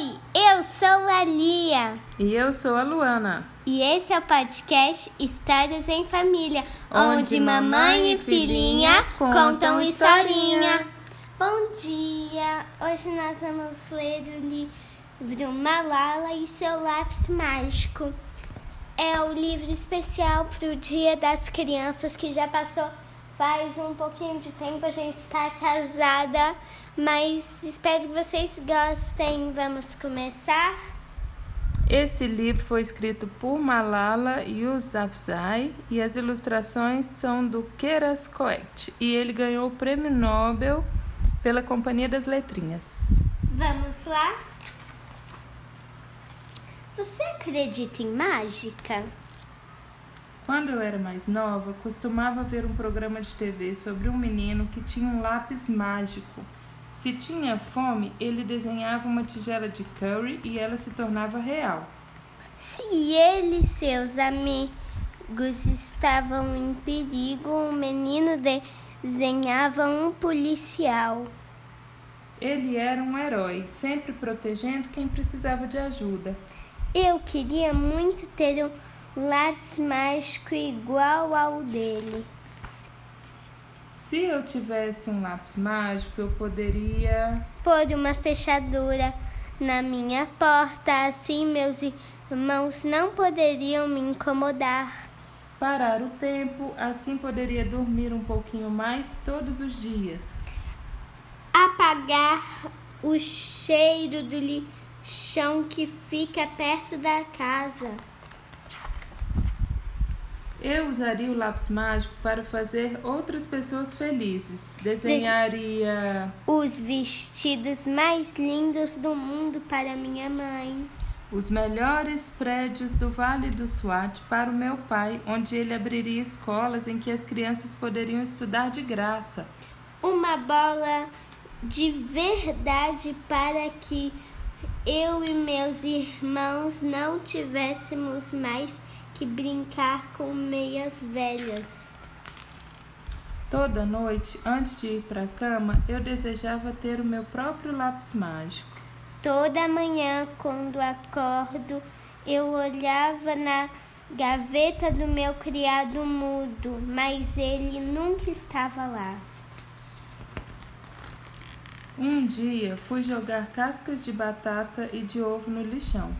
Oi, eu sou a Lia E eu sou a Luana. e esse é o podcast Histórias em Família, Onde onde, mamãe e filhinha contam historinha. historinha. Bom dia! Hoje nós vamos ler o livro Malala e seu lápis mágico. É o livro especial para o Dia das Crianças que já passou faz um pouquinho de tempo. A gente está casada, mas espero que vocês gostem. Vamos começar? Esse livro foi escrito por Malala Yousafzai e as ilustrações são do Queiras Coet. E ele ganhou o Prêmio Nobel pela Companhia das Letrinhas. Vamos lá? Você acredita em mágica? Quando eu era mais nova, costumava ver um programa de TV sobre um menino que tinha um lápis mágico. Se tinha fome, ele desenhava uma tigela de curry e ela se tornava real. Se ele e seus amigos estavam em perigo, o menino desenhava um policial. Ele era um herói, sempre protegendo quem precisava de ajuda. Eu queria muito ter um lápis mágico igual ao dele. Se eu tivesse um lápis mágico, eu poderia. Pôr uma fechadura na minha porta, assim meus irmãos não poderiam me incomodar. Parar o tempo, assim poderia dormir um pouquinho mais todos os dias. Apagar o cheiro do lixão que fica perto da casa. Eu usaria o lápis mágico para fazer outras pessoas felizes. Desenharia Os vestidos mais lindos do mundo para minha mãe. os melhores prédios do Vale do Swat para o meu pai, onde ele abriria escolas em que as crianças poderiam estudar de graça. Uma bola de verdade para que eu e meus irmãos não tivéssemos mais que brincar com meias velhas. Toda noite, antes de ir para a cama, eu desejava ter o meu próprio lápis mágico. Toda manhã, quando acordo, eu olhava na gaveta do meu criado mudo, mas ele nunca estava lá. Um dia fui jogar cascas de batata e de ovo no lixão.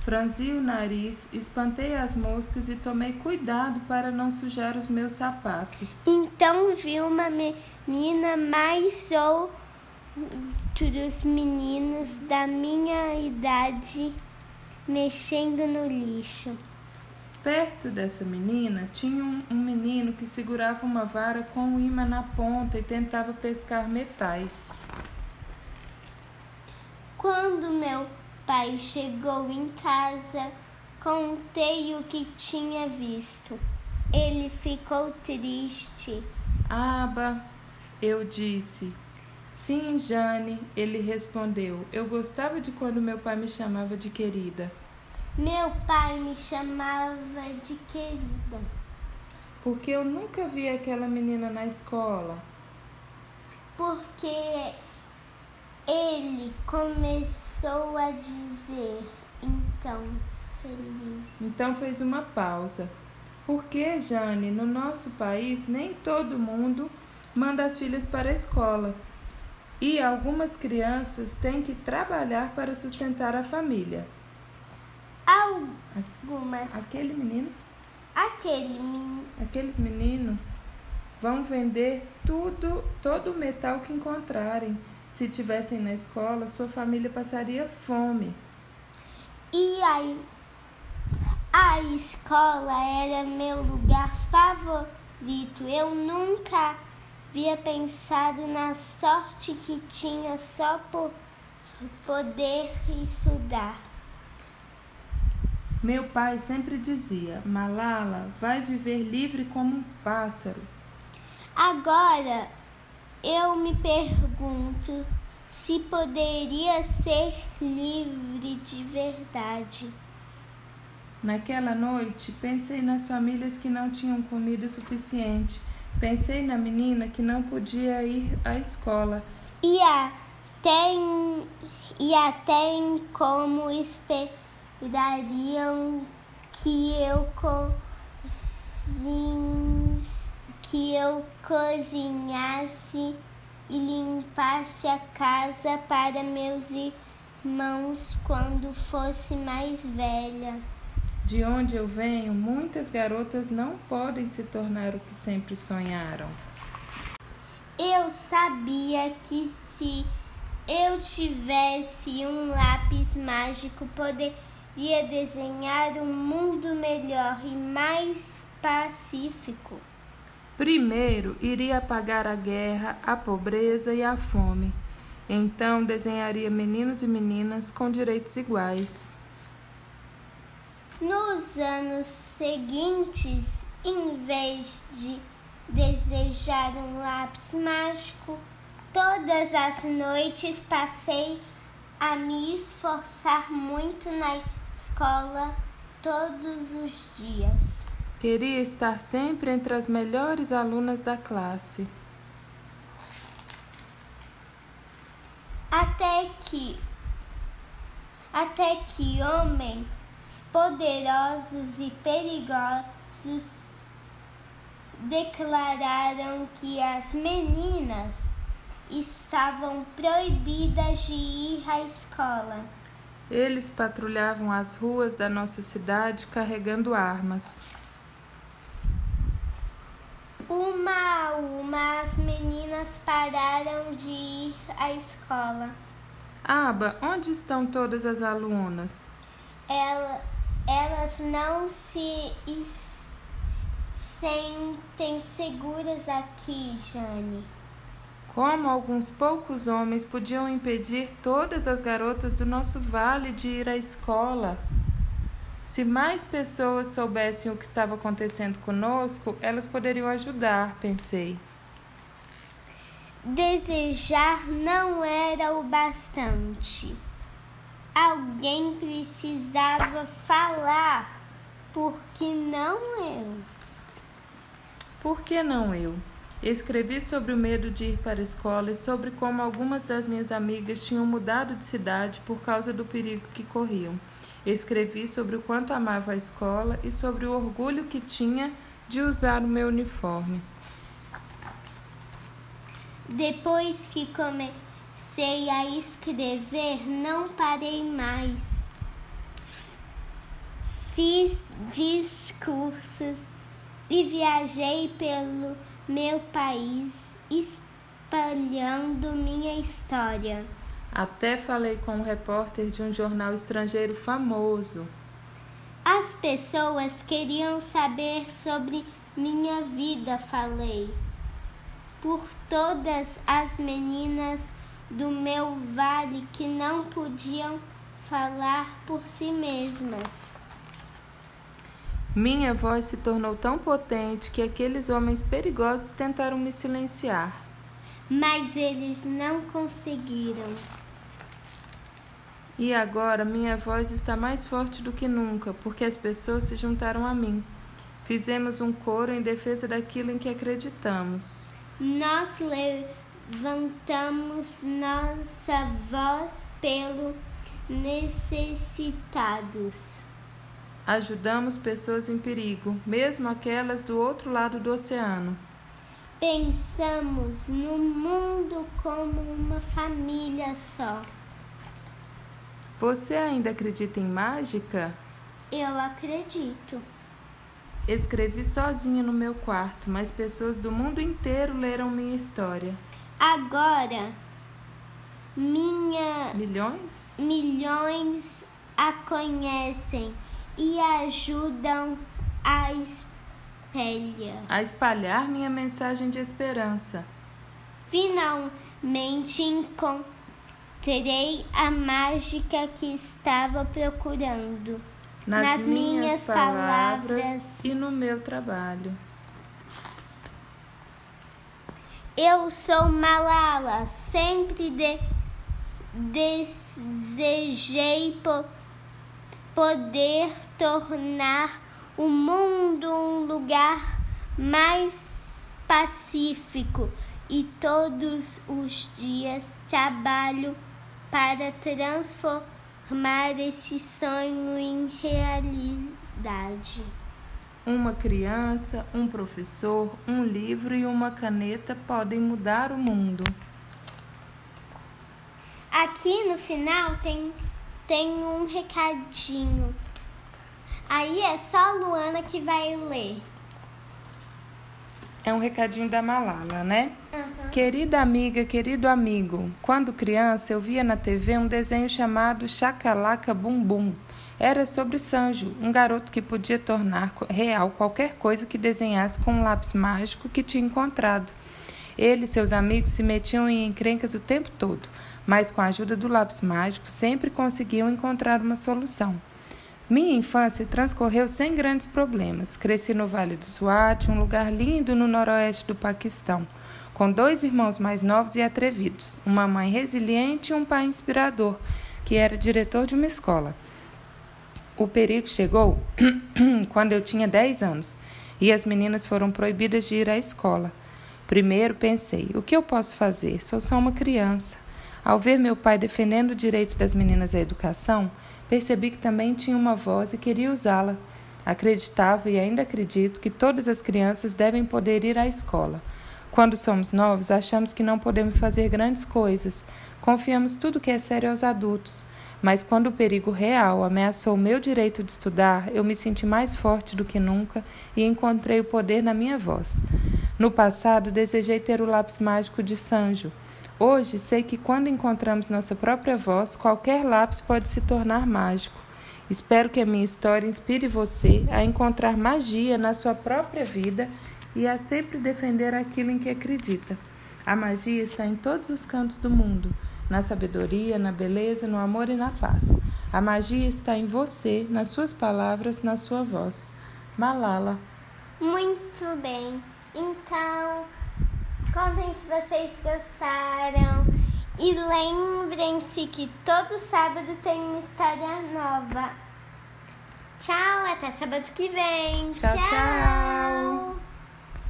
Franzi o nariz, espantei as moscas e tomei cuidado para não sujar os meus sapatos. Então vi uma menina mais outros meninos da minha idade mexendo no lixo. Perto dessa menina tinha um, um menino que segurava uma vara com um imã na ponta e tentava pescar metais. Quando meu pai chegou em casa, contei o que tinha visto. Ele ficou triste. Aba, eu disse. Sim, Jane, ele respondeu. Eu gostava de quando meu pai me chamava de querida. Meu pai me chamava de querida. Porque eu nunca vi aquela menina na escola. Porque ele começou a dizer, então, feliz. Então fez uma pausa. Porque, Jane, no nosso país nem todo mundo manda as filhas para a escola. E algumas crianças têm que trabalhar para sustentar a família. Algumas. Aquele menino, Aquele menino. aqueles meninos vão vender tudo, todo o metal que encontrarem. Se tivessem na escola, sua família passaria fome. E aí, a escola era meu lugar favorito. Eu nunca havia pensado na sorte que tinha só por poder estudar. Meu pai sempre dizia: Malala vai viver livre como um pássaro. Agora eu me pergunto se poderia ser livre de verdade. Naquela noite, pensei nas famílias que não tinham comida suficiente. Pensei na menina que não podia ir à escola. E até em e até em como esperariam que eu que eu cozinhasse e limpasse a casa para meus irmãos quando fosse mais velha. De onde eu venho, muitas garotas não podem se tornar o que sempre sonharam. Eu sabia que se eu tivesse um lápis mágico, poderia desenhar um mundo melhor e mais pacífico. Primeiro, iria apagar a guerra, a pobreza e a fome. Então, desenharia meninos e meninas com direitos iguais. Nos anos seguintes, em vez de desejar um lápis mágico, todas as noites passei a me esforçar muito na escola todos os dias. Queria estar sempre entre as melhores alunas da classe. Até que até que homens poderosos e perigosos declararam que as meninas estavam proibidas de ir à escola. Eles patrulhavam as ruas da nossa cidade carregando armas. Uma a uma, as meninas pararam de ir à escola. Aba, onde estão todas as alunas? Ela, elas não se sentem seguras aqui, Jane. Como alguns poucos homens podiam impedir todas as garotas do nosso vale de ir à escola? Se mais pessoas soubessem o que estava acontecendo conosco, elas poderiam ajudar, pensei. Desejar não era o bastante. Alguém precisava falar, porque não eu. Por que não eu? Escrevi sobre o medo de ir para a escola e sobre como algumas das minhas amigas tinham mudado de cidade por causa do perigo que corriam. Escrevi sobre o quanto amava a escola e sobre o orgulho que tinha de usar o meu uniforme. Depois que comecei a escrever, não parei mais. Fiz discursos e viajei pelo meu país espalhando minha história. Até falei com um repórter de um jornal estrangeiro famoso. As pessoas queriam saber sobre minha vida, falei. Por todas as meninas do meu vale que não podiam falar por si mesmas. Minha voz se tornou tão potente que aqueles homens perigosos tentaram me silenciar. Mas eles não conseguiram. E agora minha voz está mais forte do que nunca, porque as pessoas se juntaram a mim. Fizemos um coro em defesa daquilo em que acreditamos. Nós levantamos nossa voz pelo necessitados. Ajudamos pessoas em perigo, mesmo aquelas do outro lado do oceano. Pensamos no mundo como uma família só. Você ainda acredita em mágica? Eu acredito. Escrevi sozinha no meu quarto, mas pessoas do mundo inteiro leram minha história. Agora, minha Milhões? milhões a conhecem e ajudam a espelhar. A espalhar minha mensagem de esperança. Finalmente encontrei Terei a mágica que estava procurando Nas, nas minhas palavras. e no meu trabalho. Eu sou Malala, sempre de, desejei po, poder tornar o mundo um lugar mais pacífico e todos os dias trabalho para transformar esse sonho em realidade. Uma criança, um professor, um livro e uma caneta podem mudar o mundo. Aqui no final tem, tem um recadinho. Aí é só a Luana que vai ler. É um recadinho da Malala, né? Querida amiga, querido amigo, quando criança eu via na TV um desenho chamado Chacalaca Bum Bum. Era sobre Sanjo, um garoto que podia tornar real qualquer coisa que desenhasse com um lápis mágico que tinha encontrado. Ele e seus amigos se metiam em encrencas o tempo todo, mas com a ajuda do lápis mágico sempre conseguiam encontrar uma solução. Minha infância transcorreu sem grandes problemas. Cresci no Vale do Swat, um lugar lindo no noroeste do Paquistão, com dois irmãos mais novos e atrevidos, uma mãe resiliente e um pai inspirador, que era diretor de uma escola. O perigo chegou quando eu tinha 10 anos e as meninas foram proibidas de ir à escola. Primeiro pensei: o que eu posso fazer? Sou só uma criança. Ao ver meu pai defendendo o direito das meninas à educação, percebi que também tinha uma voz e queria usá-la. Acreditava e ainda acredito que todas as crianças devem poder ir à escola. Quando somos novos, achamos que não podemos fazer grandes coisas, confiamos tudo que é sério aos adultos. Mas quando o perigo real ameaçou o meu direito de estudar, eu me senti mais forte do que nunca e encontrei o poder na minha voz. No passado, desejei ter o lápis mágico de Sanjo Hoje sei que quando encontramos nossa própria voz, qualquer lápis pode se tornar mágico. Espero que a minha história inspire você a encontrar magia na sua própria vida e a sempre defender aquilo em que acredita. A magia está em todos os cantos do mundo, na sabedoria, na beleza, no amor e na paz. A magia está em você, nas suas palavras, na sua voz. Malala. Muito bem. Então, Contem se vocês gostaram. E lembrem-se que todo sábado tem uma história nova. Tchau, até sábado que vem. tchau. tchau.